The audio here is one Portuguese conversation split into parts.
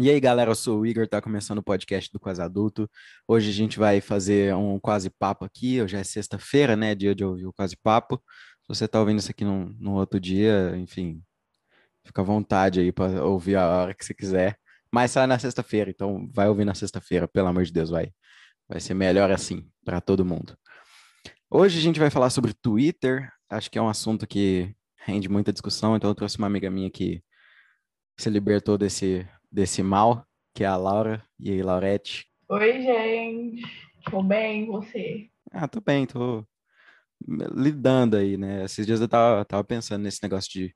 E aí, galera, eu sou o Igor, tá começando o podcast do Quase Adulto. Hoje a gente vai fazer um quase papo aqui. Hoje é sexta-feira, né? Dia de ouvir o quase papo. Se você tá ouvindo isso aqui num, num outro dia, enfim, fica à vontade aí para ouvir a hora que você quiser. Mas sai na sexta-feira, então vai ouvir na sexta-feira, pelo amor de Deus, vai. Vai ser melhor assim para todo mundo. Hoje a gente vai falar sobre Twitter. Acho que é um assunto que rende muita discussão, então eu trouxe uma amiga minha que se libertou desse desse mal, que é a Laura. E aí, Laurete? Oi, gente. Tô bem, você? Ah, tô bem, tô lidando aí, né? Esses dias eu tava, tava pensando nesse negócio de,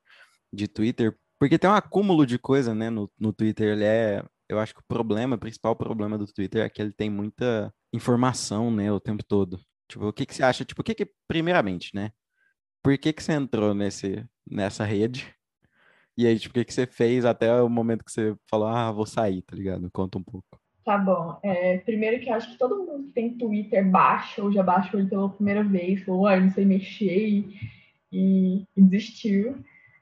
de Twitter, porque tem um acúmulo de coisa, né, no, no Twitter. Ele é. Eu acho que o problema, o principal problema do Twitter é que ele tem muita informação, né, o tempo todo. Tipo, o que que você acha? Tipo, o que que, primeiramente, né? Por que que você entrou nesse, nessa rede? E aí, tipo, o que, que você fez até o momento que você falou, ah, vou sair, tá ligado? Conta um pouco. Tá bom. É, primeiro que eu acho que todo mundo que tem Twitter baixa ou já baixou ele pela primeira vez, falou, ah, não sei mexer e, e, e desistiu.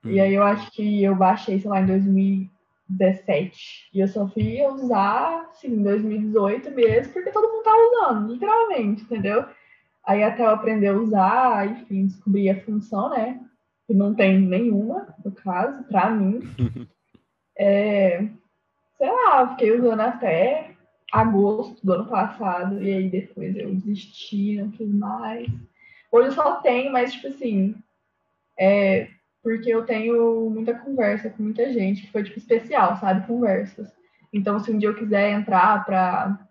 Hum. E aí eu acho que eu baixei, sei lá, em 2017. E eu só fui usar, assim, em 2018 mesmo, porque todo mundo tá usando, literalmente, entendeu? Aí até eu aprender a usar, enfim, descobrir a função, né? Que não tem nenhuma, no caso, para mim. é, sei lá, fiquei usando até agosto do ano passado, e aí depois eu desisti, não fiz mais. Hoje eu só tenho, mas tipo assim, é, porque eu tenho muita conversa com muita gente, que foi tipo especial, sabe? Conversas. Então, se um dia eu quiser entrar para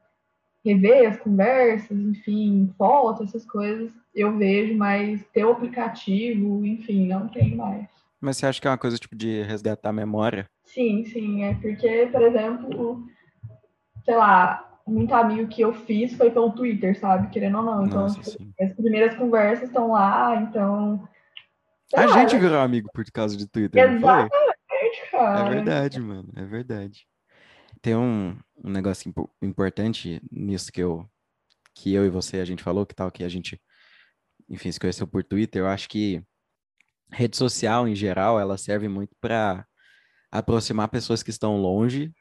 rever as conversas, enfim, fotos, essas coisas, eu vejo, mas ter o aplicativo, enfim, não tem mais. Mas você acha que é uma coisa tipo de resgatar a memória? Sim, sim, é porque, por exemplo, sei lá, muito amigo que eu fiz foi pelo Twitter, sabe? Querendo ou não. Então, Nossa, as primeiras conversas estão lá, então. A lá, gente virou amigo por causa de Twitter. Exatamente, cara. É verdade, mano. É verdade. Tem um, um negócio importante nisso que eu, que eu e você a gente falou, que tal, que a gente, enfim, se conheceu por Twitter. Eu acho que rede social, em geral, ela serve muito para aproximar pessoas que estão longe,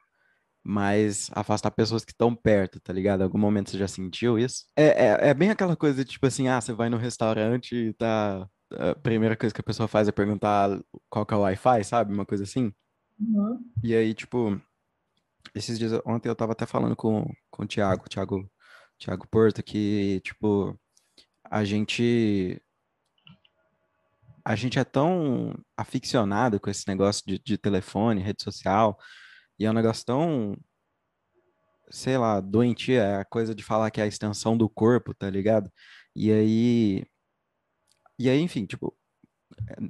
mas afastar pessoas que estão perto, tá ligado? Algum momento você já sentiu isso? É, é, é bem aquela coisa, tipo assim, ah, você vai no restaurante e tá. A primeira coisa que a pessoa faz é perguntar qual que é o Wi-Fi, sabe? Uma coisa assim. Uhum. E aí, tipo, esses dias, ontem eu tava até falando com, com o Thiago, Thiago, Thiago Porto, que, tipo, a gente a gente é tão aficionado com esse negócio de, de telefone, rede social, e é um negócio tão, sei lá, doentia, é a coisa de falar que é a extensão do corpo, tá ligado? E aí, e aí, enfim, tipo,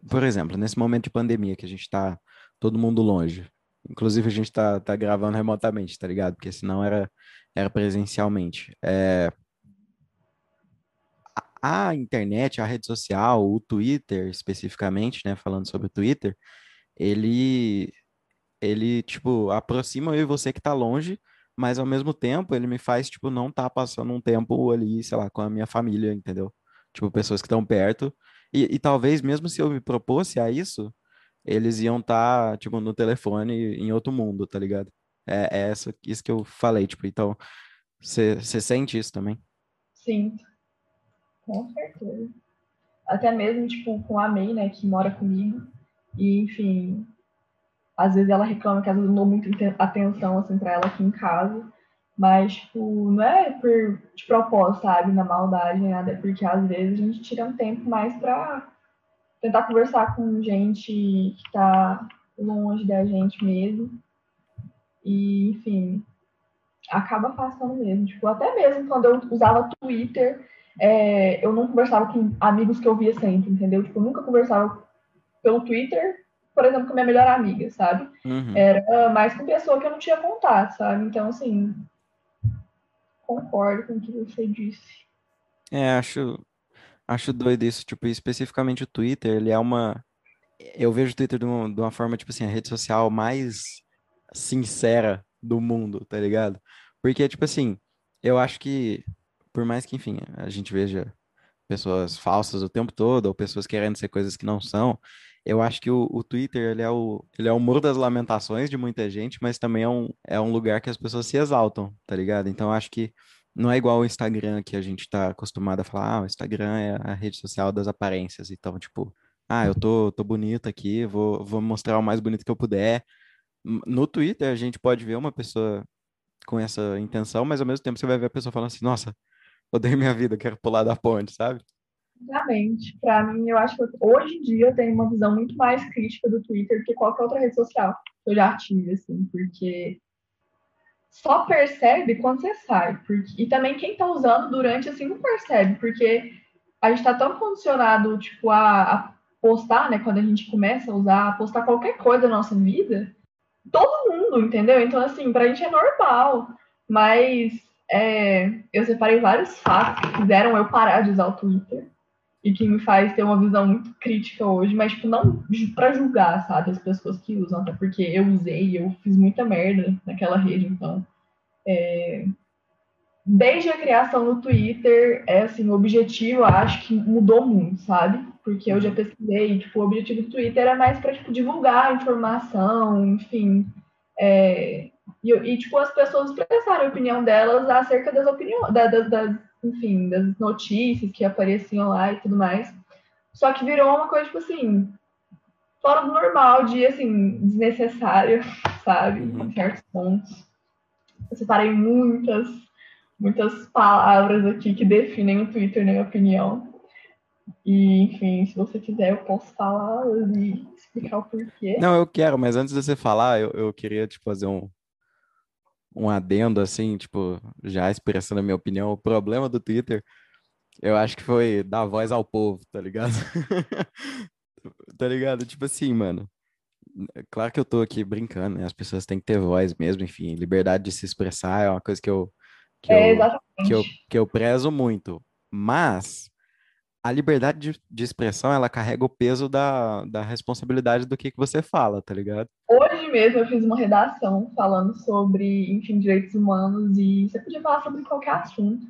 por exemplo, nesse momento de pandemia que a gente tá todo mundo longe, Inclusive, a gente tá, tá gravando remotamente, tá ligado? Porque senão era, era presencialmente. É... A, internet, a rede social, o Twitter especificamente, né? Falando sobre o Twitter, ele, ele, tipo, aproxima eu e você que tá longe, mas ao mesmo tempo ele me faz, tipo, não tá passando um tempo ali, sei lá, com a minha família, entendeu? Tipo, pessoas que estão perto. E, e talvez, mesmo se eu me propôsse a isso, eles iam estar, tá, tipo, no telefone em outro mundo, tá ligado? É, é essa, isso que eu falei, tipo, então, você sente isso também? Sinto, com certeza. Até mesmo, tipo, com a May, né, que mora comigo, e, enfim, às vezes ela reclama que às vezes eu não dou muita atenção, assim, pra ela aqui em casa, mas, tipo, não é por de propósito, sabe, na maldade, nada, é porque às vezes a gente tira um tempo mais pra tentar conversar com gente que está longe da gente mesmo. E, enfim, acaba passando mesmo. Tipo, até mesmo quando eu usava Twitter, é, eu não conversava com amigos que eu via sempre, entendeu? Tipo, eu nunca conversava pelo Twitter, por exemplo, com minha melhor amiga, sabe? Uhum. Era mais com pessoa que eu não tinha contato, sabe? Então, assim, concordo com o que você disse. É, acho, Acho doido isso, tipo, especificamente o Twitter, ele é uma. Eu vejo o Twitter de uma, de uma forma, tipo assim, a rede social mais sincera do mundo, tá ligado? Porque, tipo assim, eu acho que, por mais que, enfim, a gente veja pessoas falsas o tempo todo, ou pessoas querendo ser coisas que não são, eu acho que o, o Twitter ele é o, ele é o muro das lamentações de muita gente, mas também é um, é um lugar que as pessoas se exaltam, tá ligado? Então acho que não é igual o Instagram que a gente tá acostumado a falar, ah, o Instagram é a rede social das aparências. Então, tipo, ah, eu tô, tô bonito aqui, vou, vou mostrar o mais bonito que eu puder. No Twitter a gente pode ver uma pessoa com essa intenção, mas ao mesmo tempo você vai ver a pessoa falando assim, nossa, odeio minha vida, quero pular da ponte, sabe? Exatamente. Para mim, eu acho que hoje em dia eu tenho uma visão muito mais crítica do Twitter do que qualquer outra rede social que eu já tive, assim, porque só percebe quando você sai. Porque... E também quem tá usando durante, assim, não percebe, porque a gente tá tão condicionado, tipo, a, a postar, né, quando a gente começa a usar, a postar qualquer coisa na nossa vida, todo mundo, entendeu? Então, assim, pra gente é normal. Mas é, eu separei vários fatos que fizeram eu parar de usar o Twitter e que me faz ter uma visão muito crítica hoje, mas tipo, não para julgar, sabe, as pessoas que usam, até porque eu usei, eu fiz muita merda naquela rede, então é... desde a criação do Twitter, é assim, o objetivo, acho que mudou muito, sabe? Porque eu já pesquisei, tipo, o objetivo do Twitter era mais para tipo divulgar informação, enfim, é... e, e, tipo as pessoas expressarem a opinião delas acerca das opiniões, da, das, das enfim, das notícias que apareciam lá e tudo mais. Só que virou uma coisa, tipo assim, fora do normal, de, assim, desnecessária, sabe? Em uhum. certos pontos. Eu separei muitas, muitas palavras aqui que definem o Twitter, na minha opinião. E, enfim, se você quiser, eu posso falar e explicar o porquê. Não, eu quero, mas antes de você falar, eu, eu queria te fazer um, um adendo, assim, tipo, já expressando a minha opinião, o problema do Twitter, eu acho que foi dar voz ao povo, tá ligado? tá ligado? Tipo assim, mano. Claro que eu tô aqui brincando, né? As pessoas têm que ter voz mesmo, enfim, liberdade de se expressar é uma coisa que eu que, é, eu, que eu, que eu prezo muito. Mas a liberdade de, de, expressão, ela carrega o peso da, da responsabilidade do que, que você fala, tá ligado? Hoje mesmo eu fiz uma redação falando sobre, enfim, direitos humanos e você podia falar sobre qualquer assunto.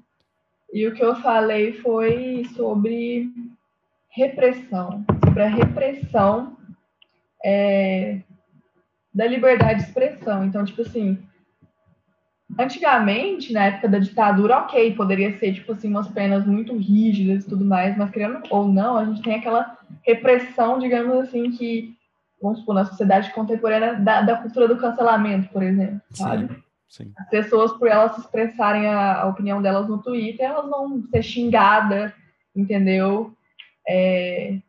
E o que eu falei foi sobre repressão, sobre a repressão é, da liberdade de expressão. Então, tipo assim, Antigamente, na época da ditadura, ok, poderia ser, tipo assim, umas penas muito rígidas e tudo mais, mas querendo ou não, a gente tem aquela repressão, digamos assim, que, vamos supor, na sociedade contemporânea da, da cultura do cancelamento, por exemplo, sabe? Sim, sim. As pessoas, por elas expressarem a, a, opinião delas no Twitter, elas vão ser xingadas, entendeu? É...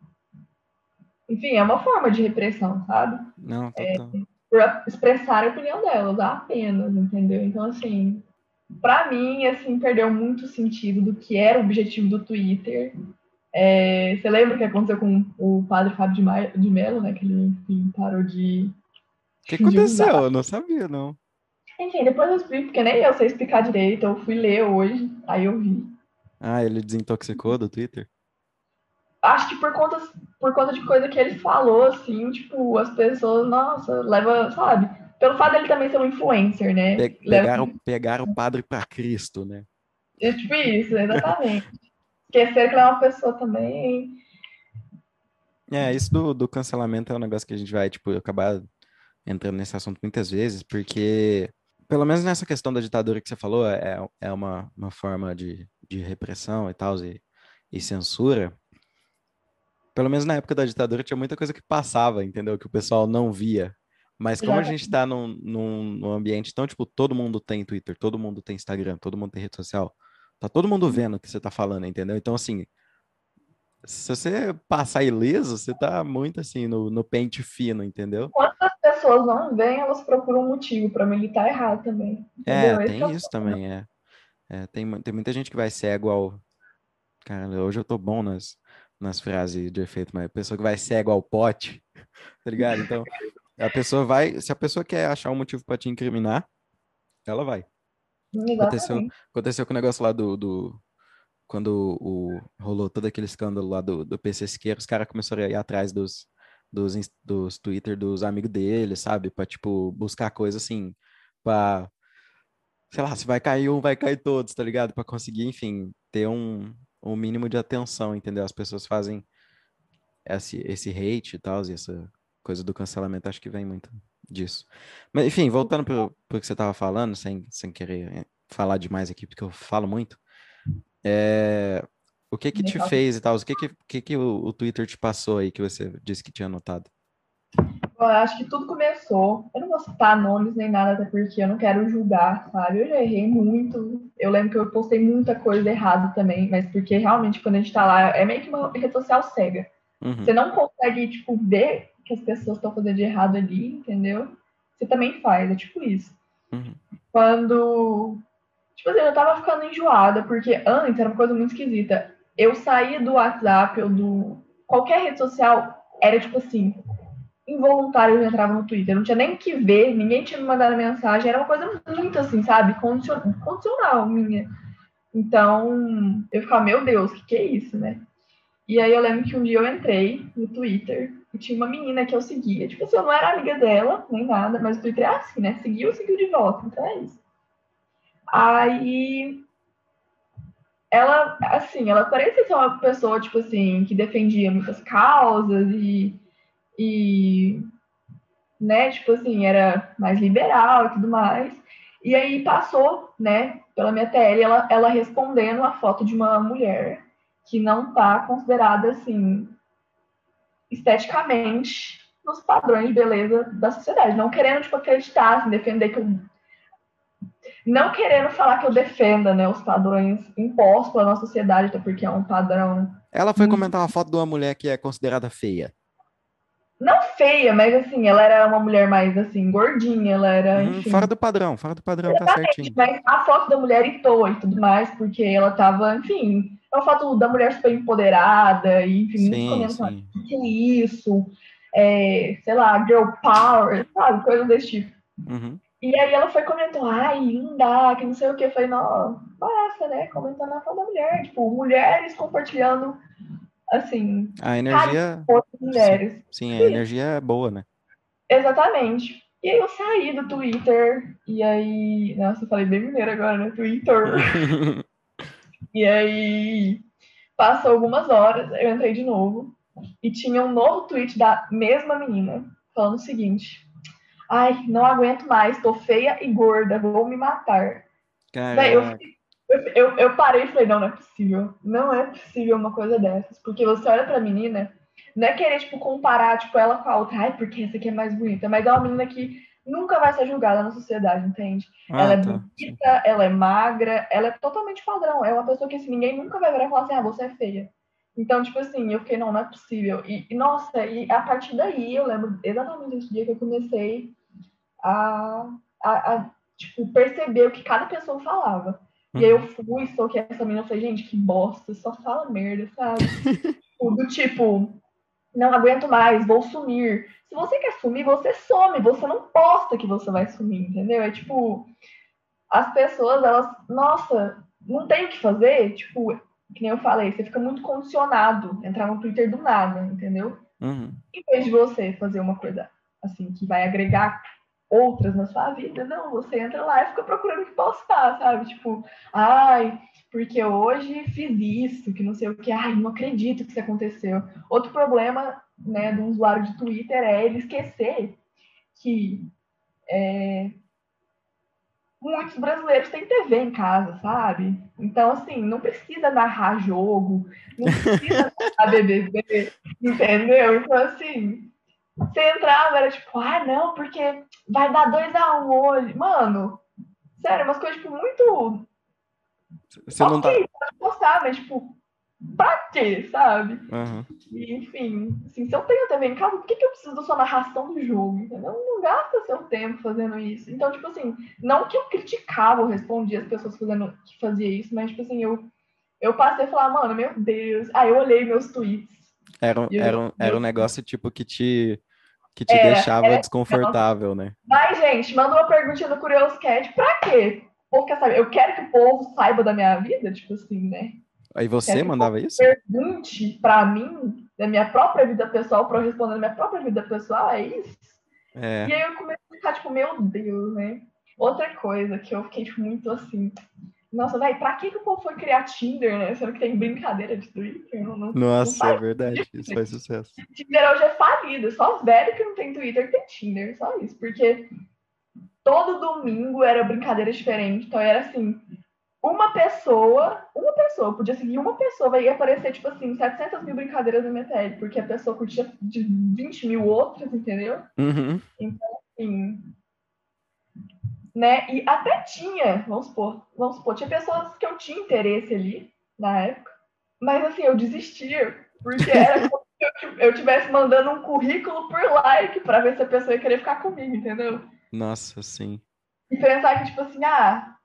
Enfim, é uma forma de repressão, sabe? Não, total. É por expressar a opinião delas, apenas, entendeu? Então, assim, para mim, assim, perdeu muito sentido do que era o objetivo do Twitter. É, você lembra o que aconteceu com o padre Fábio de, Maio, de Mello, né? Que ele enfim, parou de. O que aconteceu? Eu não sabia, não. Enfim, depois eu explico, porque nem eu sei explicar direito. Eu fui ler hoje, aí eu vi. Ah, ele desintoxicou do Twitter? Acho que por conta, por conta de coisa que ele falou, assim, tipo, as pessoas, nossa, leva, sabe? Pelo fato dele também ser um influencer, né? Pe pegaram, leva... pegaram o padre para Cristo, né? É tipo isso, exatamente. Esquecer que ele é uma pessoa também. É, isso do, do cancelamento é um negócio que a gente vai, tipo, acabar entrando nesse assunto muitas vezes, porque, pelo menos nessa questão da ditadura que você falou, é, é uma, uma forma de, de repressão e tal, e, e censura, pelo menos na época da ditadura, tinha muita coisa que passava, entendeu? Que o pessoal não via. Mas como a gente tá num, num, num, ambiente tão, tipo, todo mundo tem Twitter, todo mundo tem Instagram, todo mundo tem rede social, tá todo mundo uhum. vendo o que você tá falando, entendeu? Então, assim, se você passar ileso, você tá muito, assim, no, no pente fino, entendeu? Quantas pessoas não veem, elas procuram um motivo para militar errado também. É, entendeu? É, tem isso também, é. é. tem, tem muita gente que vai cego ao... Cara, hoje eu tô bom nas nas frases de efeito, mas a pessoa que vai cego ao pote, tá ligado? Então, a pessoa vai, se a pessoa quer achar um motivo para te incriminar, ela vai. Aconteceu, aconteceu com o negócio lá do, do quando o, rolou todo aquele escândalo lá do, do PC Siqueira, os caras começaram a ir atrás dos, dos, dos Twitter dos amigos dele, sabe? Pra, tipo, buscar coisa assim, pra, sei lá, se vai cair um, vai cair todos, tá ligado? Pra conseguir, enfim, ter um, o mínimo de atenção, entendeu? As pessoas fazem esse, esse hate e tal, e essa coisa do cancelamento, acho que vem muito disso. Mas, enfim, voltando para o que você estava falando, sem, sem querer eh, falar demais aqui, porque eu falo muito, é, o que que te fez e tal? O que que, que, que o, o, Twitter te passou aí que você disse que tinha notado? Eu acho que tudo começou. Eu não vou citar nomes nem nada, até porque eu não quero julgar, sabe? Eu já errei muito. Eu lembro que eu postei muita coisa errada também, mas porque realmente quando a gente tá lá, é meio que uma rede social cega. Uhum. Você não consegue, tipo, ver que as pessoas estão fazendo de errado ali, entendeu? Você também faz, é tipo isso. Uhum. Quando. Tipo assim, eu tava ficando enjoada, porque antes era uma coisa muito esquisita eu saía do WhatsApp ou do qualquer rede social, era tipo assim, involuntário eu entrava no Twitter, não tinha nem que ver, ninguém tinha me mandado mensagem, era uma coisa muito assim, sabe, condicional minha. Então, eu ficava, meu Deus, o que, que é isso, né? E aí eu lembro que um dia eu entrei no Twitter e tinha uma menina que eu seguia. Tipo assim, eu não era amiga dela, nem nada, mas o Twitter é assim, né? Seguiu, seguiu de volta, então é isso. Aí ela, assim, ela parecia ser uma pessoa, tipo assim, que defendia muitas causas e, e né, tipo assim, era mais liberal e tudo mais. E aí passou, né, pela minha TL, ela, ela respondendo a foto de uma mulher que não tá considerada, assim, esteticamente nos padrões de beleza da sociedade. Não querendo, tipo, acreditar, assim, defender que eu não querendo falar que eu defenda né, os padrões impostos pela nossa sociedade, até porque é um padrão. Ela foi comentar uma foto de uma mulher que é considerada feia. Não feia, mas assim, ela era uma mulher mais assim, gordinha, ela era. Hum, fora do padrão, fora do padrão, tá certinho. Mas a foto da mulher irritou e tudo mais, porque ela tava, enfim, é uma foto da mulher super empoderada, e enfim, sim, comentários. O que é isso? É, sei lá, girl power, sabe? Coisas desse tipo. Uhum. E aí ela foi comentando, ai, linda, que não sei o que. Eu falei, não, massa, né? Comentando a foto da mulher. Tipo, mulheres compartilhando, assim. A energia. Mulheres. Sim, sim, a energia é boa, né? Exatamente. E aí eu saí do Twitter, e aí. Nossa, eu falei bem mineiro agora, né? Twitter. e aí. Passou algumas horas, eu entrei de novo. E tinha um novo tweet da mesma menina, falando o seguinte Ai, não aguento mais, tô feia e gorda, vou me matar. Daí eu, eu, eu, parei e falei, não, não é possível. Não é possível uma coisa dessas. Porque você olha pra menina, não é querer, tipo, comparar, tipo, ela com a outra. Ai, porque essa aqui é mais bonita. Mas é uma menina que nunca vai ser julgada na sociedade, entende? Ah, ela é tá. bonita, ela é magra, ela é totalmente padrão. É uma pessoa que, assim, ninguém nunca vai virar e falar assim, ah, você é feia. Então, tipo assim, eu fiquei, não, não é possível. E, e nossa, e a partir daí, eu lembro exatamente desse dia que eu comecei a, a, a tipo, perceber o que cada pessoa falava. Uhum. E aí eu fui, só que essa menina, eu falei, gente, que bosta, só fala merda, sabe? Do tipo, não aguento mais, vou sumir. Se você quer sumir, você some, você não posta que você vai sumir, entendeu? É tipo, as pessoas, elas, nossa, não tem o que fazer, tipo, que nem eu falei, você fica muito condicionado, entrar no Twitter do nada, entendeu? Uhum. Em vez de você fazer uma coisa assim, que vai agregar outras na sua vida. Não, você entra lá e fica procurando o que postar, sabe? Tipo, ai, porque hoje fiz isso, que não sei o que, ai, não acredito que isso aconteceu. Outro problema, né, do usuário de Twitter é ele esquecer que é, muitos brasileiros têm TV em casa, sabe? Então, assim, não precisa narrar jogo, não precisa narrar BBB, entendeu? Então, assim, você entrava, era tipo, ah, não, porque vai dar 2 a 1 um hoje. Mano, sério, umas coisas, tipo, muito. Você não tá. Pode postar, mas, tipo, pra quê, sabe? Uhum. E, enfim, assim, se eu tenho TV em casa, por que, que eu preciso da sua narração do jogo? Entendeu? Não gasta seu tempo fazendo isso. Então, tipo assim, não que eu criticava ou respondia as pessoas fazendo, que fazia isso, mas, tipo assim, eu, eu passei a falar, mano, meu Deus. Aí eu olhei meus tweets. Era, era, era um negócio, tipo, que te que te é, deixava é, desconfortável, né? Mas, gente, manda uma perguntinha no Curious Cat, pra quê? Porque, eu quero que o povo saiba da minha vida, tipo assim, né? Aí você mandava isso? Pergunte pra mim, da minha própria vida pessoal, pra eu responder da minha própria vida pessoal, é isso? É. E aí eu comecei a ficar, tipo, meu Deus, né? Outra coisa que eu fiquei, tipo, muito assim, Nossa, velho, pra que, que o povo foi criar Tinder, né? Sendo que tem brincadeira de Twitter? Não, não, Nossa, não é verdade. Isso faz sucesso. Tinder hoje é falido. Só os velhos que não tem Twitter que tem Tinder. Só isso. Porque todo domingo era brincadeira diferente. Então era assim, uma pessoa, uma pessoa, podia seguir uma pessoa, vai aparecer, tipo assim, 700 mil brincadeiras no MTL, porque a pessoa curtia de 20 mil outras, entendeu? Uhum. Então, assim, né? E até tinha, vamos supor, vamos supor, tinha pessoas que eu tinha interesse ali na época, mas assim, eu desistia, porque era como se eu estivesse mandando um currículo por like para ver se a pessoa ia querer ficar comigo, entendeu? Nossa, sim. E pensar que, tipo assim, ah,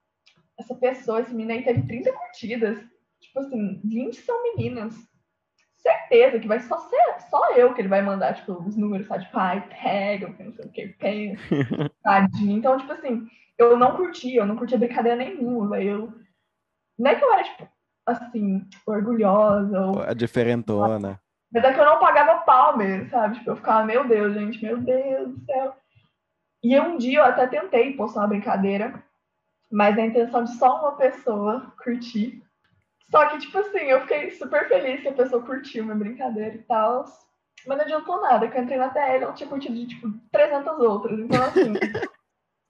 essa pessoa, esse menino aí teve 30 curtidas. Tipo assim, 20 são meninas. Certeza que vai só ser só eu que ele vai mandar, tipo, os números, sabe? Tipo, ai, pega, não sei o que, pega. Tadinho. Então, tipo assim, eu não curtia, eu não curtia brincadeira nenhuma. Eu... Não é que eu era, tipo, assim, orgulhosa. Ou... A diferentona. Mas é que eu não pagava pau mesmo, sabe? Tipo, eu ficava, meu Deus, gente, meu Deus do céu. E um dia eu até tentei postar uma brincadeira mas na intenção de só uma pessoa curtir. Só que, tipo assim, eu fiquei super feliz que a pessoa curtiu minha brincadeira e tal. Mas não adiantou nada, que eu entrei na TL, ela tinha curtido de, tipo, 300 outras. Então, assim,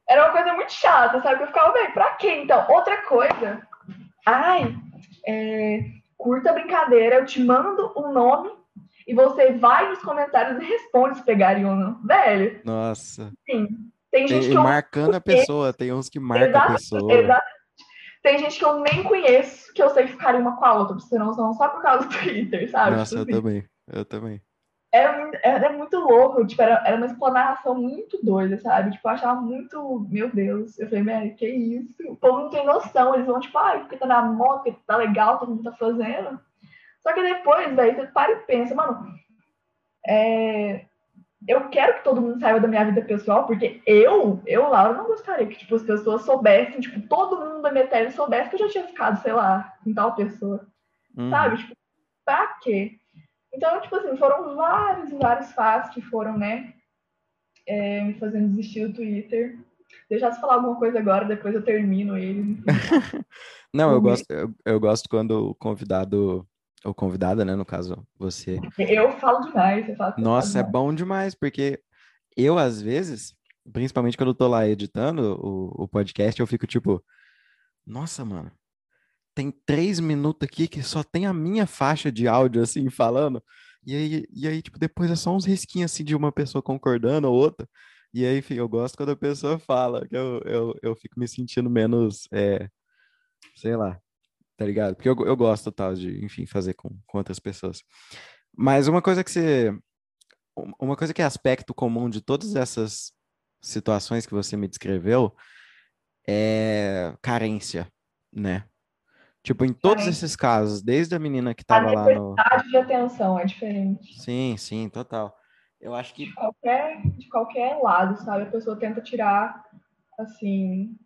era uma coisa muito chata, sabe? Eu ficava, bem, pra quê, então? Outra coisa, ai, é, curta a brincadeira, eu te mando um nome e você vai nos comentários e responde se pegarem ou não. Velho. Nossa. Sim. Tem gente e, que eu marcando a pessoa, tem uns que marcam a pessoa. Exatamente. Tem gente que eu nem conheço, que eu sei que ficaria uma com a outra, você não são só por causa do Twitter, sabe? Nossa, tipo eu assim. também. Eu também. Era, era muito louco, tipo, era, era uma explanação muito doida, sabe? Tipo, eu achava muito, meu Deus. Eu falei, Mary, que isso? O povo não tem noção, eles vão, tipo, ai, porque tá na moda, porque tá legal, todo mundo tá fazendo. Só que depois, daí você para e pensa, mano, é, eu quero que todo mundo saiba da minha vida pessoal, porque eu, eu, Laura, não gostaria que, tipo, as pessoas soubessem, tipo, todo mundo da minha tele soubesse que eu já tinha ficado, sei lá, com tal pessoa. Uhum. Sabe? Tipo, pra quê? Então, tipo assim, foram vários e vários fatos que foram, né, é, me fazendo desistir do Twitter. Deixar você falar alguma coisa agora, depois eu termino ele. não, eu gosto, eu, eu gosto quando o convidado ou convidada, né? No caso, você. Eu falo demais. Eu falo Nossa, é bom demais, porque eu, às vezes, principalmente quando eu tô lá editando o, o podcast, eu fico tipo, nossa, mano, tem três minutos aqui que só tem a minha faixa de áudio, assim, falando. E aí, e aí, tipo, depois é só uns risquinhos, assim, de uma pessoa concordando ou outra. E aí, enfim, eu gosto quando a pessoa fala, que eu, eu, eu fico me sentindo menos, é, sei lá, tá ligado? Porque eu, eu gosto tal de, enfim, fazer com, com outras pessoas. Mas uma coisa que você. Uma coisa que é aspecto comum de todas essas situações que você me descreveu é carência, né? Tipo, em todos carência. esses casos, desde a menina que tava lá no. A de atenção é diferente. Sim, sim, total. Eu acho que. De qualquer, de qualquer lado, sabe? A pessoa tenta tirar, assim,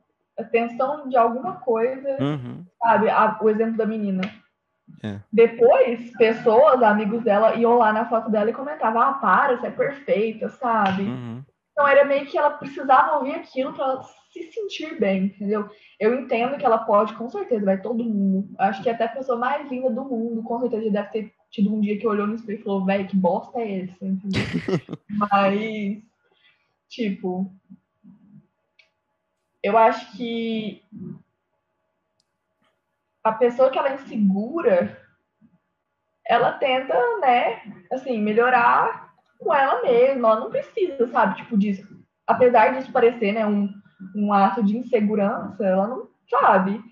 atenção de alguma coisa, uhum. sabe? A, o exemplo da menina. É. Depois, pessoas, amigos dela, iam lá na foto dela e comentavam: ah, para, você é perfeita, sabe? Uhum. Então era meio que ela precisava ouvir aquilo para se sentir bem, entendeu? Eu entendo que ela pode, com certeza, vai todo mundo. Acho que até a pessoa mais linda do mundo, com certeza, deve ter tido um dia que olhou no espelho e falou: velho, que bosta é essa? Entendeu? Mas, tipo, eu acho que a pessoa que ela é insegura, ela tenta, né, assim, melhorar com ela mesma. Ela não precisa, sabe, tipo, disso. Apesar disso parecer, né, um, um ato de insegurança, ela não sabe.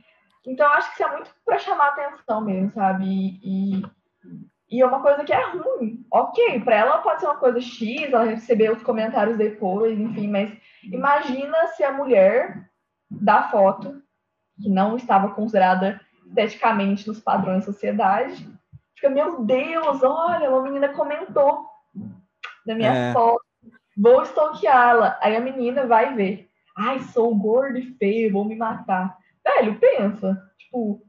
Então, acho que isso é muito para chamar atenção mesmo, sabe? E, e é uma coisa que é ruim. Ok, para ela pode ser uma coisa X, ela receber os comentários depois, enfim, mas imagina se a mulher da foto, que não estava considerada esteticamente nos padrões da sociedade, fica, meu Deus, olha, uma menina comentou na minha é. foto, vou stalkeá-la. Aí a menina vai ver, ai, sou gordo e feio, vou me matar. Velho, pensa, tipo,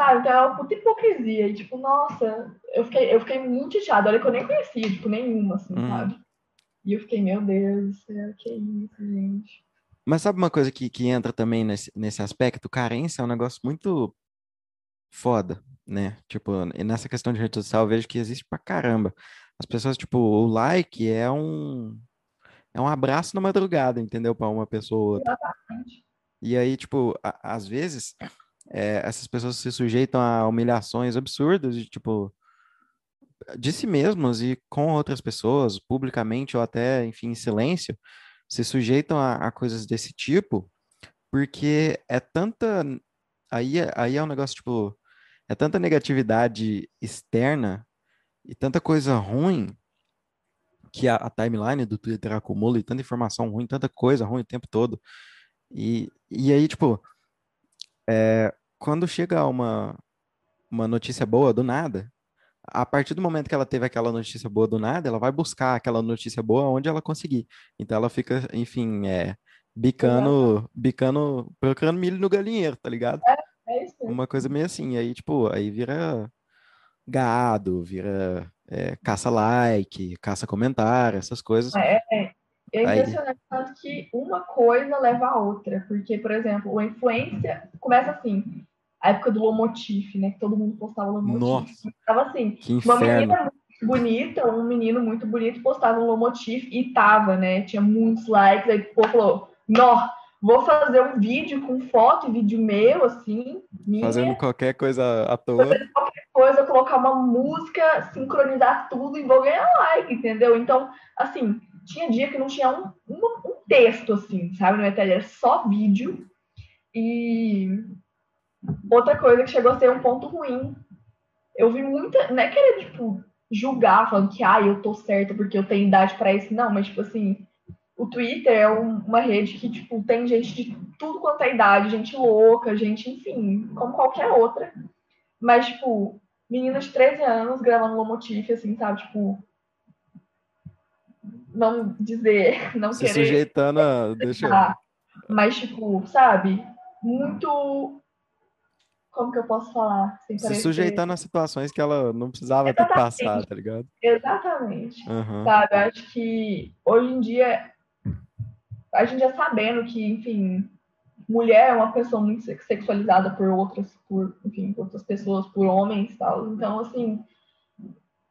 Sabe? Então é uma puta hipocrisia. E, tipo, nossa, eu fiquei, eu fiquei muito chateada. Olha que eu nem conhecia, tipo, nenhuma, assim, hum. sabe? E eu fiquei, meu Deus do céu, que isso, gente. Mas sabe uma coisa que, que entra também nesse, nesse aspecto? Carência é um negócio muito foda, né? Tipo, nessa questão de rede social, eu vejo que existe pra caramba. As pessoas, tipo, o like é um é um abraço na madrugada, entendeu? Para uma pessoa ou outra. Exatamente. E aí, tipo, a, às vezes, é, essas pessoas se sujeitam a humilhações absurdas, de, tipo, de si mesmos e com outras pessoas, publicamente ou até, enfim, em silêncio, se sujeitam a, a coisas desse tipo, porque é tanta. Aí, aí é um negócio, tipo, é tanta negatividade externa e tanta coisa ruim que a, a, timeline do Twitter acumula e tanta informação ruim, tanta coisa ruim o tempo todo. E, e aí, tipo, é, quando chega uma, uma notícia boa do nada, a partir do momento que ela teve aquela notícia boa do nada, ela vai buscar aquela notícia boa onde ela conseguir. Então ela fica, enfim, é, bicando, bicando, procurando milho no galinheiro, tá ligado? É, é isso. Uma coisa meio assim. Aí, tipo, aí vira gado, vira é, caça like, caça comentário, essas coisas. É, é. É impressionante tanto que uma coisa leva a outra. Porque, por exemplo, a influência começa assim, a época do Lomotif, né? Que todo mundo postava Lomotif. Nossa, tava assim, que uma menina muito bonita, um menino muito bonito postava um Lomotif e tava, né? Tinha muitos likes, aí o povo falou, nó, vou fazer um vídeo com foto e vídeo meu, assim, minha, Fazendo qualquer coisa à toa. fazendo qualquer coisa, colocar uma música, sincronizar tudo e vou ganhar like, entendeu? Então, assim, tinha dia que não tinha um, um, um texto, assim, sabe, no Ethereum, era só vídeo. E outra coisa que chegou a ser um ponto ruim. Eu vi muita. Não é querer, tipo, julgar, falando que, ah, eu tô certa porque eu tenho idade para isso. Não, mas, tipo assim, o Twitter é um, uma rede que, tipo, tem gente de tudo quanto é idade, gente louca, gente, enfim, como qualquer outra. Mas, tipo, meninas de 13 anos gravando Lomotif, assim, sabe? Tipo, não dizer, não Se querer. sujeitando a. Deixa eu... Ah, mas, tipo, sabe? Muito. Como que eu posso falar? Sem Se parecer- sujeitando a situações que ela não precisava ter Exatamente. passado, tá ligado? Exatamente. Aham. Sabe? Acho que hoje em dia a gente já sabendo que, enfim, mulher é uma pessoa muito sex- sexualizada por outras, por, enfim, por outras pessoas, por homens e tal. Então, assim,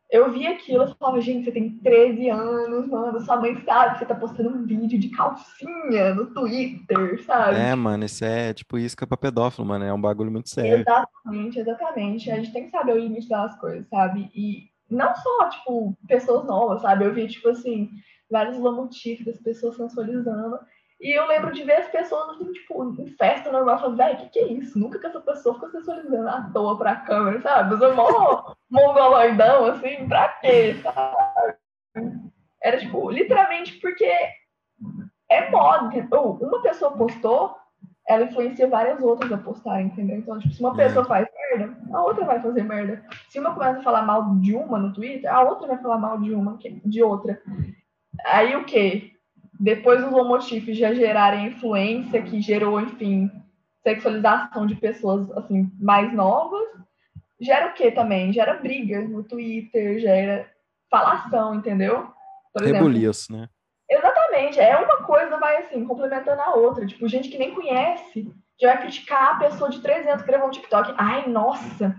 eu vi aquilo e falava, gente, você tem 13 anos, mano, sua mãe sabe que você tá postando um vídeo de calcinha no Twitter, sabe? É, mano, isso é tipo isca pra pedófilo, mano. É um bagulho muito sério. Exatamente, exatamente. A gente tem que saber o limite das coisas, sabe? E não só, tipo, pessoas novas, sabe? Eu vi, tipo assim, vários lomotifs das pessoas sensualizando. E eu lembro de ver as pessoas, assim, tipo, em festa normal, falando, velho, o que, que é isso? Nunca que essa pessoa ficou sensualizando à toa pra câmera, sabe? Eu mó mongoloidão, assim, pra quê, sabe? Era, tipo, literalmente porque é moda. entendeu? Uma pessoa postou, ela influencia várias outras a postar, entendeu? Então, tipo, se uma pessoa faz merda, a outra vai fazer merda. Se uma começa a falar mal de uma no Twitter, a outra vai falar mal de uma, de outra. Aí o quê? Depois os homotifs já gerarem influência, que gerou, enfim, sexualização de pessoas, assim, mais novas, gera o quê também? Gera briga no Twitter, gera falação, entendeu? Por exemplo, Rebuliço, né? Exatamente, é uma coisa vai assim, complementando a outra. Tipo, gente que nem conhece, que vai criticar a pessoa de 13 anos que gravou um TikTok. Ai, nossa,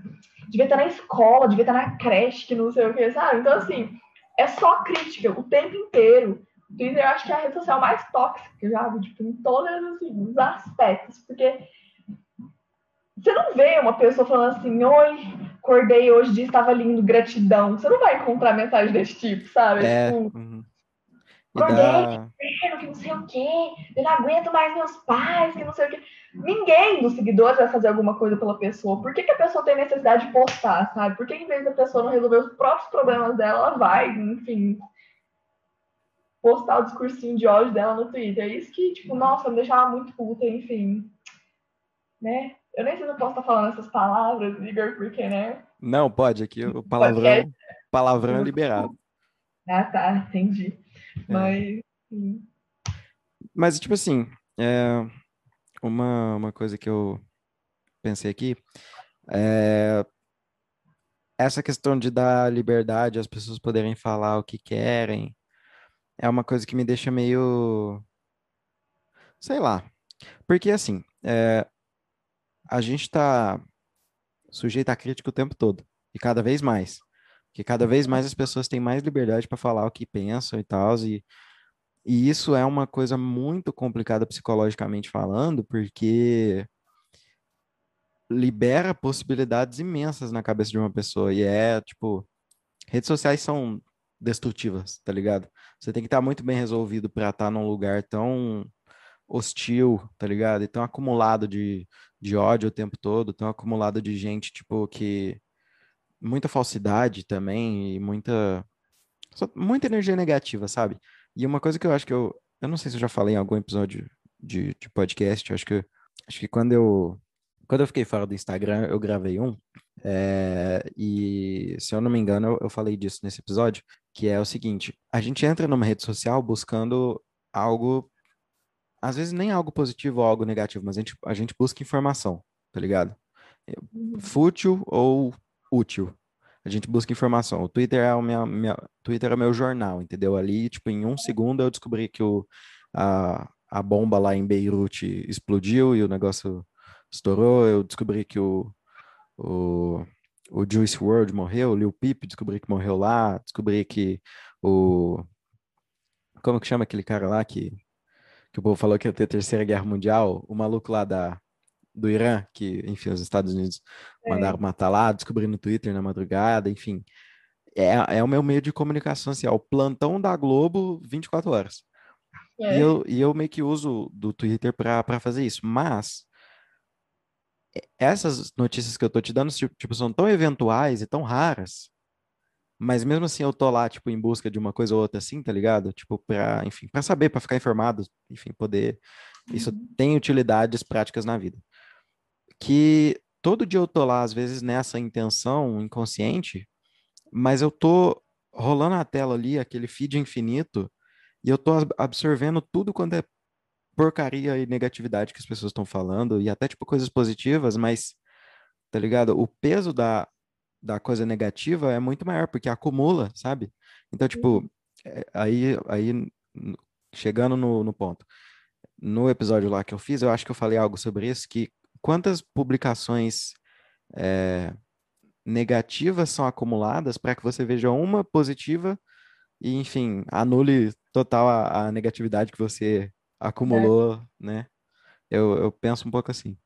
devia estar na escola, devia estar na creche, que não sei o que, sabe? Então, assim, é só crítica o tempo inteiro. Twitter eu acho que é a rede social mais tóxica que eu já vi, tipo, em todos assim, os aspectos. Porque você não vê uma pessoa falando assim, oi, acordei hoje, dia estava lindo, gratidão. Você não vai encontrar mensagem desse tipo, sabe? É. Tipo, uhum. Acordei. dá... "Quero que não sei o quê, eu não aguento mais meus pais, que não sei o quê. Ninguém dos seguidores vai fazer alguma coisa pela pessoa. Por que, que a pessoa tem necessidade de postar, sabe? Por que em vez da pessoa não resolver os próprios problemas dela, ela vai, enfim, postar o discursinho de ódio dela no Twitter? É isso que, tipo, nossa, me deixava muito puta, enfim. Né? Eu nem sei se eu posso estar falando essas palavras, Igor, porque, né? Não, pode, aqui o palavrão, palavrão é liberado. Ah, tá, entendi. É. Mas, sim. Mas, tipo assim, é, uma, uma coisa que eu pensei aqui é essa questão de dar liberdade às pessoas poderem falar o que querem é uma coisa que me deixa meio Sei lá. Porque, assim, é, a gente está sujeito à crítica o tempo todo. E cada vez mais. Porque cada vez mais as pessoas têm mais liberdade para falar o que pensam e tal. E, e isso é uma coisa muito complicada psicologicamente falando, porque libera possibilidades imensas na cabeça de uma pessoa. E é, tipo, redes sociais são destrutivas, tá ligado? Você tem que estar muito bem resolvido para estar num lugar tão hostil, tá ligado? E tão acumulado de, de ódio o tempo todo, tão acumulado de gente, tipo, que. Muita falsidade também, e muita. Muita energia negativa, sabe? E uma coisa que eu acho que eu. Eu não sei se eu já falei em algum episódio de, de podcast, acho que, acho que quando eu. Quando eu fiquei fora do Instagram, eu gravei um. É, e se eu não me engano, eu, eu falei disso nesse episódio, que é o seguinte: a gente entra numa rede social buscando algo às vezes nem algo positivo ou algo negativo, mas a gente, a gente busca informação, tá ligado? É, uhum. Fútil ou útil. A gente busca informação. O Twitter é o meu, minha, Twitter é meu jornal, entendeu? Ali, tipo, em um segundo eu descobri que o, a, a bomba lá em Beirute explodiu e o negócio estourou. Eu descobri que o, o, o Juice WRLD morreu, o Lil Peep descobri que morreu lá, descobri que o... Como que chama aquele cara lá que que o povo falou que ia ter terceira guerra mundial, o maluco lá da, do Irã, que, enfim, os Estados Unidos é. mandaram matar lá, descobri no Twitter na madrugada, enfim. É, é o meu meio de comunicação, assim, é o plantão da Globo 24 horas. É. E, eu, e eu meio que uso do Twitter para fazer isso. Mas essas notícias que eu tô te dando, tipo, são tão eventuais e tão raras mas mesmo assim eu tô lá, tipo, em busca de uma coisa ou outra assim, tá ligado? Tipo, pra, enfim, pra saber, pra ficar informado, enfim, poder. Isso uhum. tem utilidades práticas na vida. Que todo dia eu tô lá, às vezes, nessa intenção inconsciente, mas eu tô rolando a tela ali, aquele feed infinito, e eu tô absorvendo tudo quando é porcaria e negatividade que as pessoas estão falando, e até, tipo, coisas positivas, mas, tá ligado? O peso da, da coisa negativa é muito maior, porque acumula, sabe? Então, tipo, uhum. é, aí, aí chegando no, no ponto. No episódio lá que eu fiz, eu acho que eu falei algo sobre isso, que quantas publicações é, negativas são acumuladas para que você veja uma positiva e, enfim, anule total a, a negatividade que você acumulou, é. né? Eu, eu penso um pouco assim.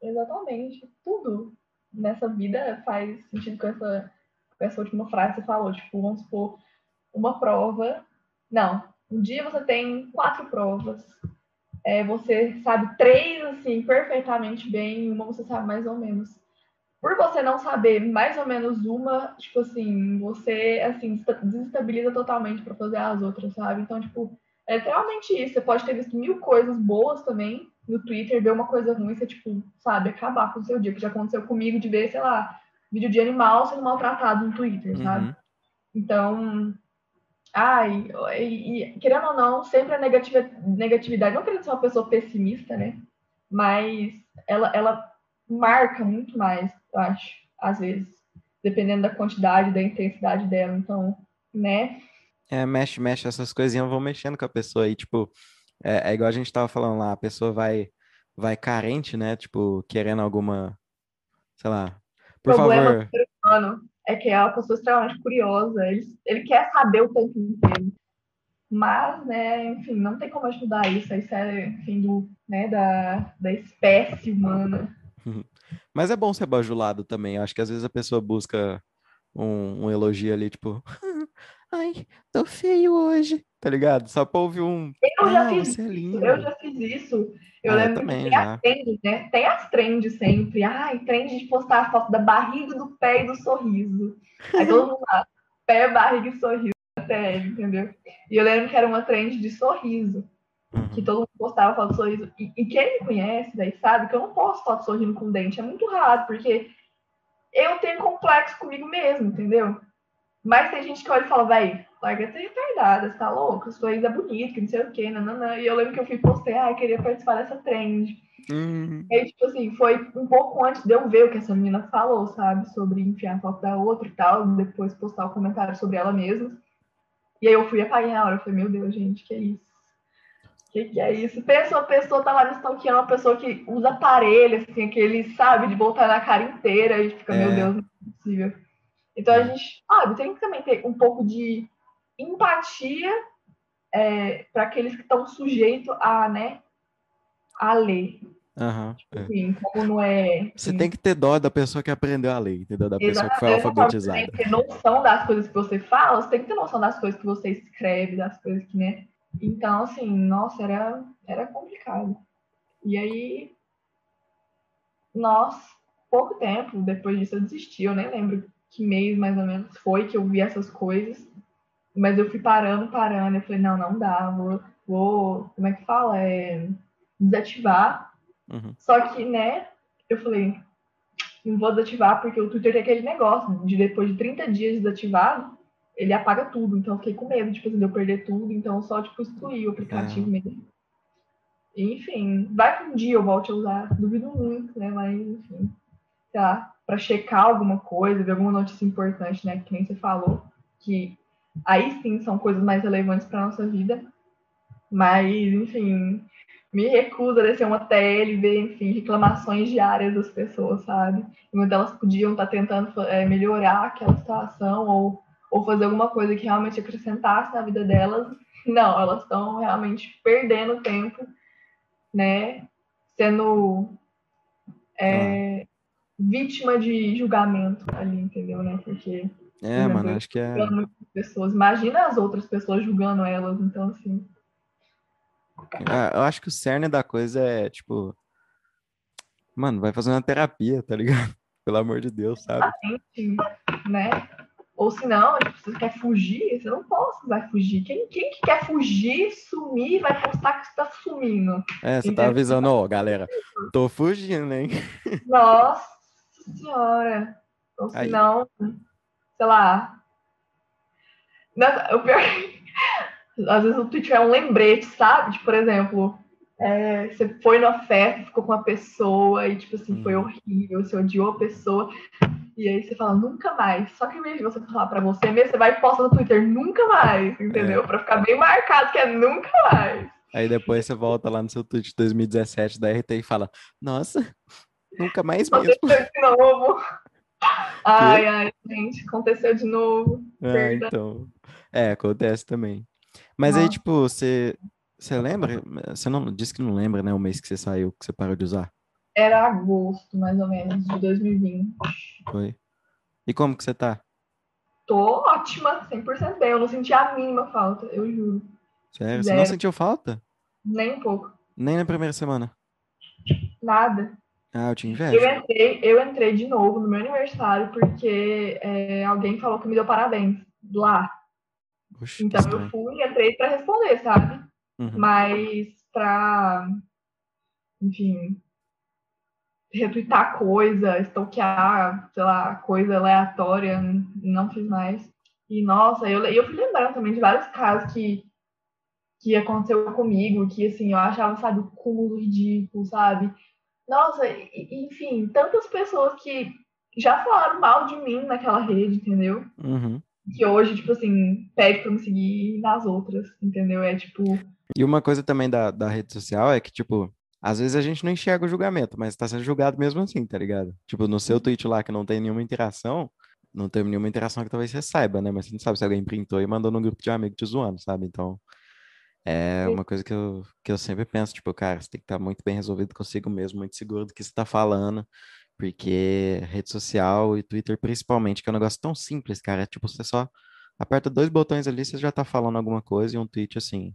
Exatamente. Tudo nessa vida faz sentido com essa, com essa última frase que você falou. Tipo, vamos supor, uma prova. Não, um dia você tem quatro provas. É, você sabe três, assim, perfeitamente bem, uma você sabe mais ou menos. Por você não saber mais ou menos uma, tipo assim, você, assim, desestabiliza totalmente para fazer as outras, sabe? Então, tipo, é literalmente isso. Você pode ter visto mil coisas boas também, no Twitter, ver uma coisa ruim, você, tipo, sabe, acabar com o seu dia, que já aconteceu comigo de ver, sei lá, vídeo de animal sendo maltratado no Twitter, uhum. sabe? Então, ai, e, e, querendo ou não, sempre a negativa, negatividade, não querendo ser uma pessoa pessimista, né? Mas ela, ela marca muito mais, eu acho, às vezes, dependendo da quantidade, da intensidade dela. Então, né? É, mexe, mexe, essas coisinhas vão mexendo com a pessoa aí, tipo, é, é igual a gente tava falando lá, a pessoa vai, vai carente, né? Tipo, querendo alguma, sei lá. Por o problema favor. do ser humano é que é uma pessoa extremamente curiosa. Ele, ele quer saber o tempo inteiro. Mas, né, enfim, não tem como ajudar isso. Isso é, enfim, do, né, da, da espécie humana. Mas é bom ser bajulado também. Eu acho que às vezes a pessoa busca um, um elogio ali, tipo, ai, tô feio hoje tá ligado? Só pra ouvir um. Eu já ah, fiz é isso, eu já fiz isso. Eu ah, lembro eu também, que tem já. as trends, né? Tem as trends sempre. Ai, trend de postar a foto da barriga, do pé e do sorriso. Aí todo mundo lá, pé, barriga e sorriso até entendeu? E eu lembro que era uma trend de sorriso. Uhum. Que todo mundo postava foto de sorriso. E, e quem me conhece, daí sabe que eu não posto foto sorrindo com dente. É muito raro, porque eu tenho complexo comigo mesmo, entendeu? Mas tem gente que olha e fala, velho, larga ser retardada, você tá louca? Sua ex é bonita, que não sei o quê, nananã. E eu lembro que eu fui postei, ah, eu queria participar dessa trend. Uhum. E aí, tipo assim, foi um pouco antes de eu ver o que essa menina falou, sabe? Sobre enfiar a foto da outra e tal, depois postar o um comentário sobre ela mesma. E aí eu fui apagar na hora, eu falei, meu Deus, gente, que é isso? que, que é isso? Pensa uma pessoa tá lá no stalkeando, uma pessoa que usa aparelho, assim, aquele, sabe, de voltar na cara inteira, e fica, é. meu Deus, não é possível. Então a gente, sabe, tem que também ter um pouco de empatia é, para aqueles que estão sujeitos a, né, a ler. Uhum, tipo, assim, como não é. Você tem que ter dó da pessoa que aprendeu a lei, entendeu? Da pessoa que foi alfabetizada. Você tem que ter noção das coisas que você fala, você tem que ter noção das coisas que você escreve, das coisas que, né? Então, assim, nossa, era, era complicado. E aí, nós, pouco tempo depois disso eu desisti, eu nem lembro que mês mais ou menos foi que eu vi essas coisas, mas eu fui parando, parando, eu falei, não, não dá, vou, vou como é que fala? É, desativar. Uhum. Só que, né, eu falei, não vou desativar porque o Twitter tem aquele negócio de depois de 30 dias desativado, ele apaga tudo. Então eu fiquei com medo tipo, de eu perder tudo, então só tipo excluí o aplicativo é. mesmo. Enfim, vai que um dia eu volte a usar, duvido muito, né? Mas enfim, sei lá, para checar alguma coisa, ver alguma notícia importante, né? Que nem você falou, que aí sim são coisas mais relevantes para nossa vida. Mas, enfim, me recuso a descer uma TL e ver, enfim, reclamações diárias das pessoas, sabe? Enquanto elas podiam estar tá tentando é, melhorar aquela situação ou, ou fazer alguma coisa que realmente acrescentasse na vida delas, não, elas estão realmente perdendo tempo, né? Sendo é, ah. Vítima de julgamento ali, entendeu, né? Porque. É, mano, acho que é. Pessoas. Imagina as outras pessoas julgando elas, então, assim. É, eu acho que o cerne da coisa é, tipo, mano, vai fazer uma terapia, tá ligado? Pelo amor de Deus, sabe? né? Ou se não, tipo, você quer fugir, você não pode, vai fugir. Quem, quem que quer fugir, sumir, vai postar que você tá sumindo. É, você tá avisando, ó, galera, tô fugindo, hein? Nossa senhora. Ou se não, sei lá. O pior às vezes o Twitter é um lembrete, sabe? De, por exemplo, é, você foi numa festa, ficou com uma pessoa e, tipo assim, foi uhum. horrível, você odiou a pessoa. E aí você fala, nunca mais. Só que em vez de você falar pra você mesmo, você vai e posta no Twitter, nunca mais, entendeu? É. Pra ficar bem marcado que é nunca mais. Aí depois você volta lá no seu tweet de 2017 da RT e fala, nossa, nunca mais mesmo. Aconteceu de novo. Ai, ai, gente, aconteceu de novo. Ah, então. É, acontece também. Mas Nossa. aí, tipo, você, você lembra? Você não disse que não lembra, né? O mês que você saiu, que você parou de usar? Era agosto, mais ou menos, de 2020. Foi. E como que você tá? Tô ótima, 100% bem. Eu não senti a mínima falta, eu juro. Sério? Zero. Você não sentiu falta? Nem um pouco. Nem na primeira semana? Nada. Ah, eu te invejo. Eu entrei, eu entrei de novo no meu aniversário porque é, alguém falou que me deu parabéns lá. Oxe, então eu fui, entrei para responder, sabe? Uhum. Mas para, enfim, retweetar coisa, stalkear, sei lá, coisa aleatória, não fiz mais. E nossa, eu, eu fui lembrando também de vários casos que, que aconteceu comigo, que assim, eu achava, sabe, o cúmulo ridículo, sabe? Nossa, enfim, tantas pessoas que já falaram mal de mim naquela rede, entendeu? Uhum que hoje, tipo assim, pede pra me seguir nas outras, entendeu? É tipo. E uma coisa também da, da rede social é que, tipo, às vezes a gente não enxerga o julgamento, mas tá sendo julgado mesmo assim, tá ligado? Tipo, no seu tweet lá que não tem nenhuma interação, não tem nenhuma interação que talvez você saiba, né? Mas você não sabe se alguém printou e mandou no grupo de amigos te zoando, sabe? Então, é uma coisa que eu, que eu sempre penso, tipo, cara, você tem que estar muito bem resolvido consigo mesmo, muito seguro do que você tá falando. Porque rede social e Twitter, principalmente, que é um negócio tão simples, cara. É tipo, você só aperta dois botões ali, você já tá falando alguma coisa e um tweet assim.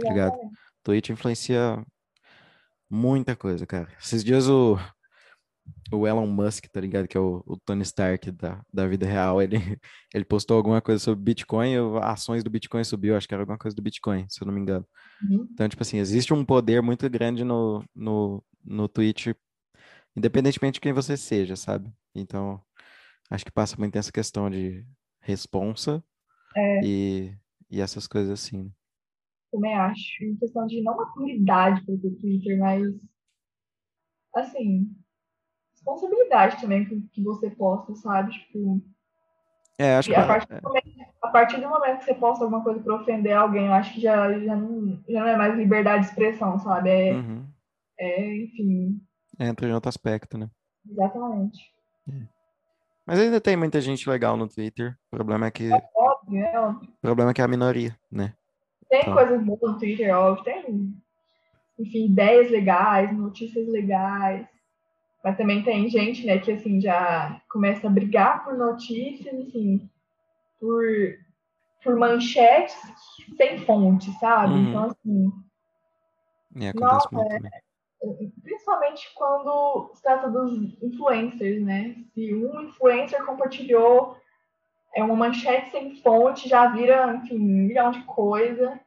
Tá ligado? Tweet influencia muita coisa, cara. Esses dias o, o Elon Musk, tá ligado? Que é o, o Tony Stark da, da vida real, ele, ele postou alguma coisa sobre Bitcoin, ações do Bitcoin subiu, acho que era alguma coisa do Bitcoin, se eu não me engano. Uhum. Então, tipo assim, existe um poder muito grande no, no, no Twitch independentemente de quem você seja, sabe? Então, acho que passa muito essa questão de responsa é. e, e essas coisas assim. Né? Também acho. Em questão de não maturidade para o Twitter, mas assim, responsabilidade também com que você posta, sabe? Tipo, É, acho que. a partir, do momento, a partir do momento que você posta alguma coisa pra ofender alguém, eu acho que já, já, não, já não é mais liberdade de expressão, sabe? É, Uhum. é enfim, Entra em outro aspecto, né? exatamente. Mas ainda tem muita gente legal no Twitter. O problema é que, Óbvio, né? Óbvio. o problema é que é a minoria, né? Tem Tá. coisas boas no Twitter, óbvio, tem, enfim, ideias legais, notícias legais. Mas também tem gente, né, que assim, já começa a brigar por notícias, assim, por, por manchetes sem fonte, sabe? Uhum. Então, assim, acontece Nossa, muito também. principalmente quando se trata dos influencers, né? Se um influencer compartilhou é uma manchete sem fonte, já vira, enfim, um milhão de coisa.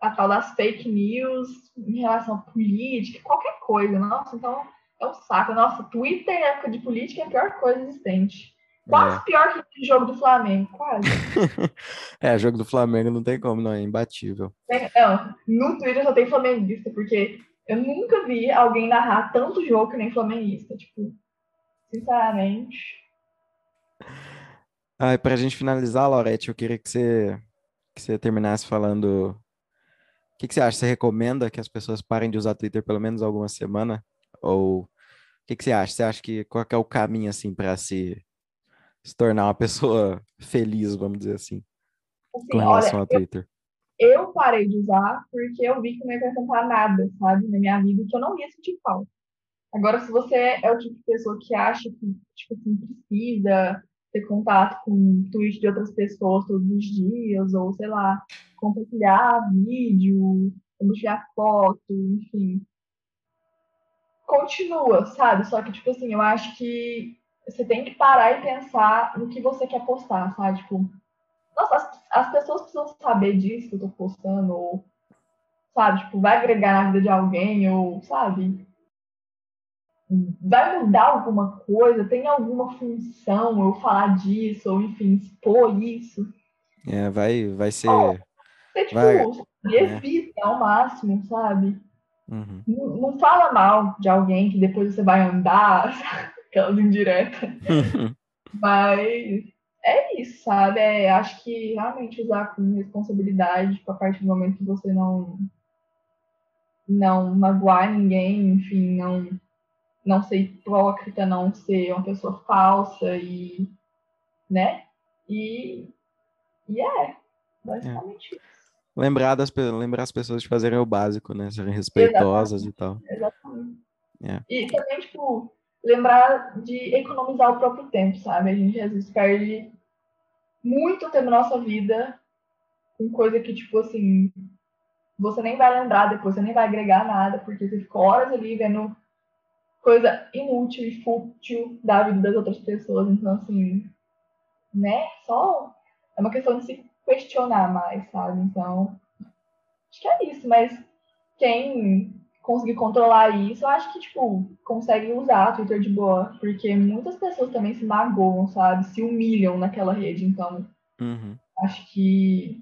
A tal das fake news em relação à política, qualquer coisa. Nossa, então é um saco. Nossa, Twitter em época de política é a pior coisa existente. Quase pior que o jogo do Flamengo, quase. É, jogo do Flamengo não tem como, não, é imbatível. Não, no Twitter só tem flamenguista, porque eu nunca vi alguém narrar tanto jogo que nem flamenguista. Tipo, sinceramente. Ah, e pra gente finalizar, Laurete, eu queria que você, que você terminasse falando. O que, que você acha? Você recomenda que as pessoas parem de usar Twitter pelo menos alguma semana? Ou o que, que você acha? Você acha que qual que é o caminho assim para se, se tornar uma pessoa feliz, vamos dizer assim, Assim, com olha, relação ao Twitter? eu parei de usar porque eu vi que não ia acrescentar nada, sabe, na minha vida, que eu não ia sentir falta. Agora, se você é o tipo de pessoa que acha que, tipo assim, precisa ter contato com tweets de outras pessoas todos os dias, ou, sei lá, compartilhar vídeo, compartilhar foto, enfim. Continua, sabe? Só que, tipo assim, eu acho que você tem que parar e pensar no que você quer postar, sabe? Tipo, nossa, as, as pessoas precisam saber disso que eu tô postando, ou, sabe, tipo, vai agregar na vida de alguém, ou, sabe, vai mudar alguma coisa, tem alguma função eu falar disso, ou, enfim, expor isso. É, vai, vai ser. Você, tipo, Vai- evita ao máximo, sabe? Uhum. Não, não fala mal de alguém que depois você vai andar, aquelas indiretas. Mas é isso, sabe? É, acho que realmente usar com responsabilidade tipo, a partir do momento que você não não magoar ninguém, enfim, não não ser hipócrita, não ser uma pessoa falsa e né? E e é basicamente isso. Lembrar, das, lembrar as pessoas de fazerem o básico, né? Serem respeitosas e tal. Exatamente. É. E também, tipo, lembrar de economizar o próprio tempo, sabe? A gente às vezes perde muito tempo na nossa vida com coisa que, tipo assim, você nem vai lembrar depois, você nem vai agregar nada, porque você ficou horas ali vendo coisa inútil e fútil da vida das outras pessoas. Então, assim, né? Só é uma questão de se questionar mais, sabe? Então, acho que é isso, mas quem conseguir controlar isso, eu acho que, tipo, consegue usar o Twitter de boa, porque muitas pessoas também se magoam, sabe? Se humilham naquela rede, então Uhum. acho que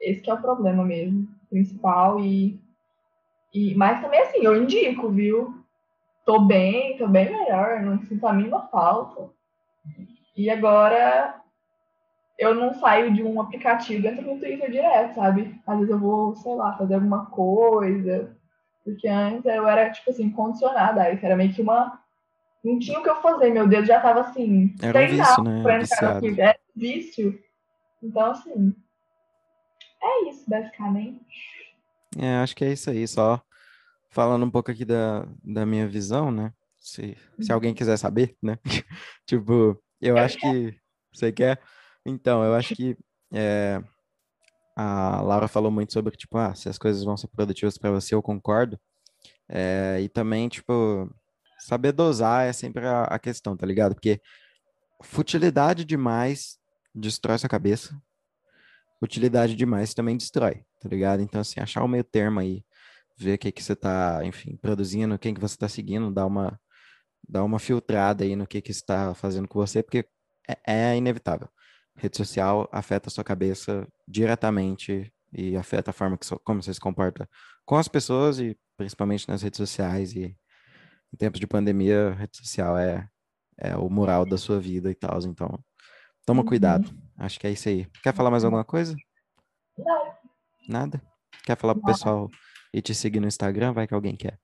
esse que é o problema mesmo, principal e, e mas também assim, eu indico, viu? Tô bem, tô bem melhor, não sinto a mínima falta. E agora eu não saio de um aplicativo, entro no Twitter direto, sabe? Às vezes eu vou, sei lá, fazer alguma coisa. Porque antes eu era, tipo assim, condicionada. Aí era meio que uma. Não tinha o que eu fazer, meu dedo já tava assim. Era um vício, né? pra entrar no. É vício. Então, assim. É isso, basicamente. É, acho que é isso aí. Só falando um pouco aqui da, da minha visão, né? Se, se alguém quiser saber, né? tipo, eu acho que. Você quer? Então, eu acho que é, a Laura falou muito sobre, tipo, ah, se as coisas vão ser produtivas para você, eu concordo. É, e também, tipo, saber dosar é sempre a, a questão, tá ligado? Porque futilidade demais destrói sua cabeça. Utilidade demais também destrói, tá ligado? Então, assim, achar o meio termo aí, ver o que que você tá, enfim, produzindo, quem que você tá seguindo, dar uma, dar uma filtrada aí no que que está fazendo com você, porque é, é inevitável. Rede social afeta a sua cabeça diretamente e afeta a forma que como você se comporta com as pessoas e principalmente nas redes sociais e em tempos de pandemia, rede social é, é o mural da sua vida e tal, então Toma uhum. cuidado. Acho que é isso aí. Quer falar mais alguma coisa? Não. Nada? Quer falar pro pessoal e te seguir no Instagram? Vai que alguém quer.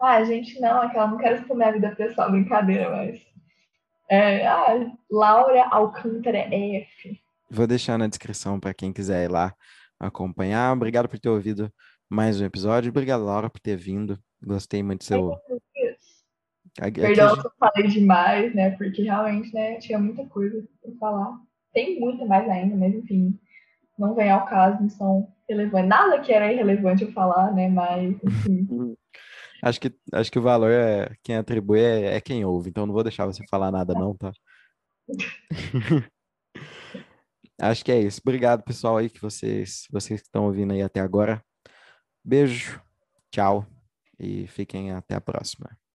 Ah, gente, não, aquela não quero expor minha vida pessoal, brincadeira, mas. É, ah, Laura Alcântara F. Vou deixar na descrição para quem quiser ir lá acompanhar. Obrigado por ter ouvido mais um episódio. Obrigado, Laura, por ter vindo. Gostei muito do seu. Aqui, Perdão se eu falei demais, né? Porque realmente, né, tinha muita coisa para falar. Tem muita mais ainda, mas enfim, não vem ao caso, não são relevantes. Nada que era irrelevante eu falar, né? Mas, enfim. acho que, acho que o valor é quem atribui é, é quem ouve, então não vou deixar você falar nada, não, tá? acho que é isso. Obrigado, pessoal, aí que vocês, vocês que estão ouvindo aí até agora. Beijo, tchau e fiquem até a próxima.